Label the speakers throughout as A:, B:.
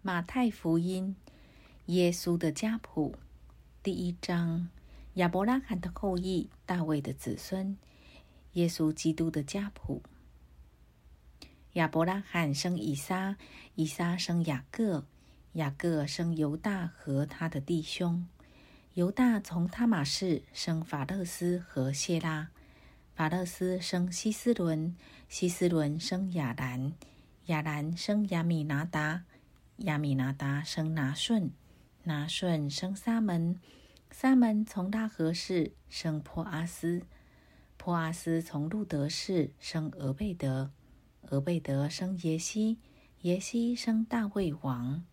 A: 马太福音，耶稣的家谱，第一章：亚伯拉罕的后裔，大卫的子孙，耶稣基督的家谱。亚伯拉罕生以撒，以撒生雅各，雅各生犹大和他的弟兄。犹大从他马氏生法勒斯和谢拉，法勒斯生希斯伦，希斯伦生亚兰，亚兰生亚米拿达。亚米拿达生拿顺，拿顺生沙门，沙门从拉合氏生破阿斯，破阿斯从路德氏生俄贝德，俄贝德生耶西，耶西生大卫王，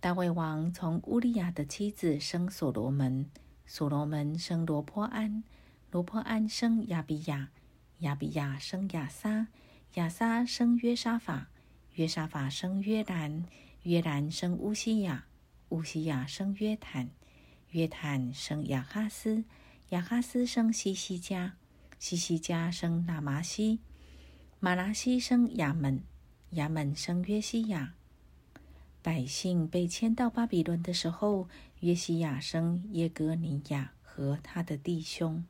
A: 大卫王从乌利亚的妻子生所罗门，所罗门生罗坡安，罗坡安生亚比亚，亚比亚生亚撒，亚撒生约沙法。约沙法生约兰，约兰生乌西亚，乌西亚生约坦，约坦生亚哈斯，亚哈斯生西西加，西西加生拿麻西，马拉西生亚门，亚门生约西亚。百姓被迁到巴比伦的时候，约西亚生耶哥尼亚和他的弟兄。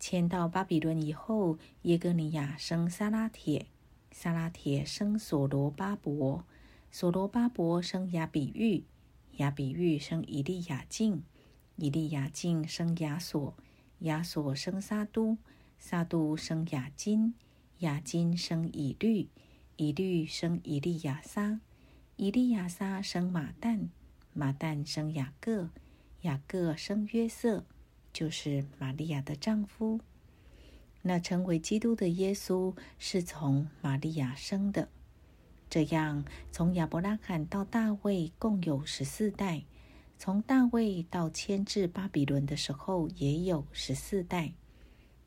A: 迁到巴比伦以后，耶哥尼亚生撒拉铁。撒拉铁生所罗巴伯，所罗巴伯生亚比玉，亚比玉生以利亚敬，以利亚敬生亚索，亚索生撒都，撒都生亚金，亚金生以律，以律生以利亚撒，以利亚撒生马旦，马旦生雅各，雅各生约瑟，就是玛利亚的丈夫。那成为基督的耶稣是从玛利亚生的，这样从亚伯拉罕到大卫共有十四代，从大卫到迁至巴比伦的时候也有十四代，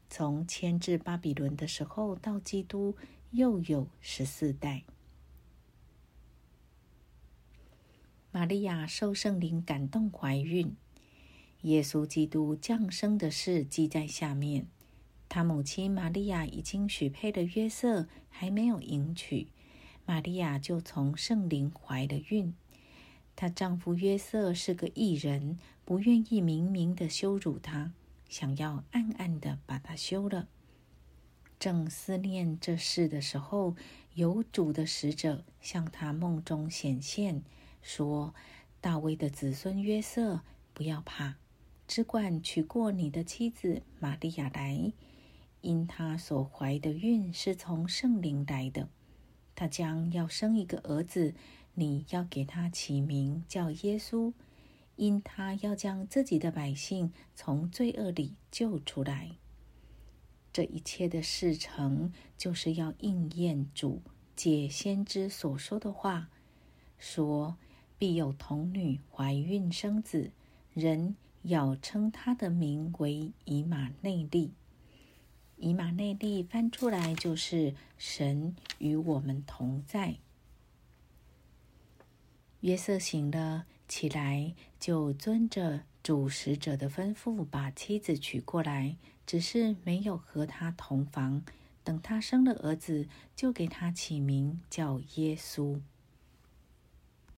A: 从迁至巴比伦的时候到基督又有十四代。玛利亚受圣灵感动怀孕，耶稣基督降生的事记在下面。他母亲玛利亚已经许配了约瑟，还没有迎娶，玛利亚就从圣灵怀了孕。她丈夫约瑟是个异人，不愿意明明的羞辱她，想要暗暗的把她休了。正思念这事的时候，有主的使者向他梦中显现，说：“大卫的子孙约瑟，不要怕，只管娶过你的妻子玛利亚来。”因他所怀的孕是从圣灵来的，他将要生一个儿子，你要给他起名叫耶稣，因他要将自己的百姓从罪恶里救出来。这一切的事成，就是要应验主借先知所说的话，说必有童女怀孕生子，人要称他的名为以马内利。以马内利翻出来就是神与我们同在。约瑟醒了起来，就遵着主使者的吩咐，把妻子娶过来，只是没有和他同房。等他生了儿子，就给他起名叫耶稣。